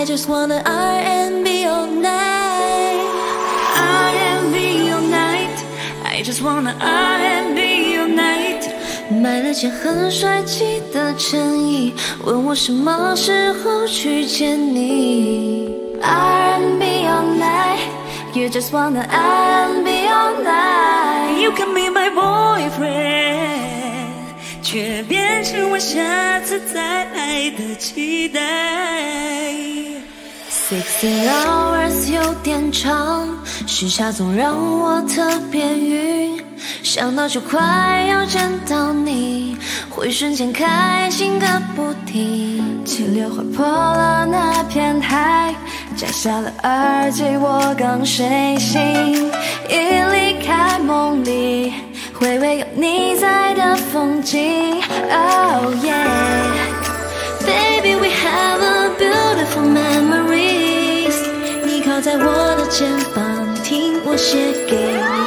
I just wanna R&B all night. R&B all night, I just wanna R&B all night. 买了件很帅气的衬衣，问我什么时候去见你。R&B all night. You just wanna R&B all night. You can be my boyfriend 却变成我下次再来的期待 Sixteen hours 有点长，时差总让我特别晕。想到就快要见到你，会瞬间开心个不停。气流划破了那片海，摘下了耳机，我刚睡醒。一离开梦里，回味有你在的风景。Oh yeah。Baby, we have a beautiful memories。你靠在我的肩膀，听我写给你。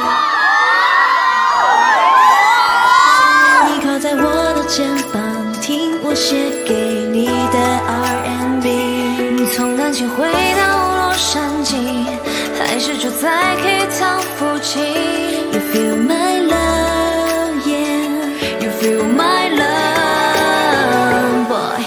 你靠在我的肩膀，听我写给你的 R&B。请回到洛杉矶，还是住在 K Town 附近？You feel my love, yeah. You feel my love, boy.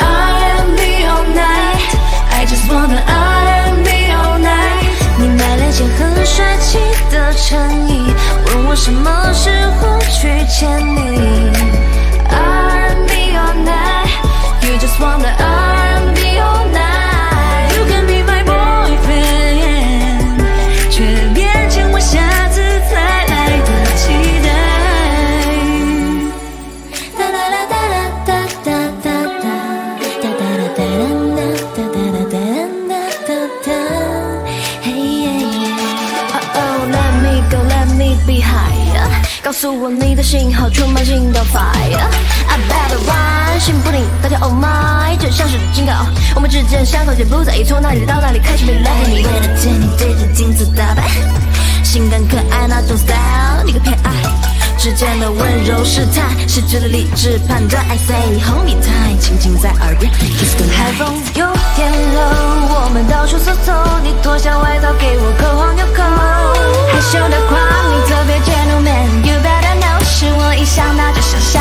R&B all night, I just wanna R&B all night。你买了件很帅气的衬衣，问我什么告诉我你的信号，充满心跳 fire。I better run，心不停大跳 Oh my，就像是警告，我们之间相口也不在意，从哪里到哪里开始没来你。为了见你对着镜子打扮，性感可爱那种 style，你个偏爱。之间的温柔试探，失去了理智判断。I say hold me tight，轻轻在耳边 kiss the 海风有点冷，Shut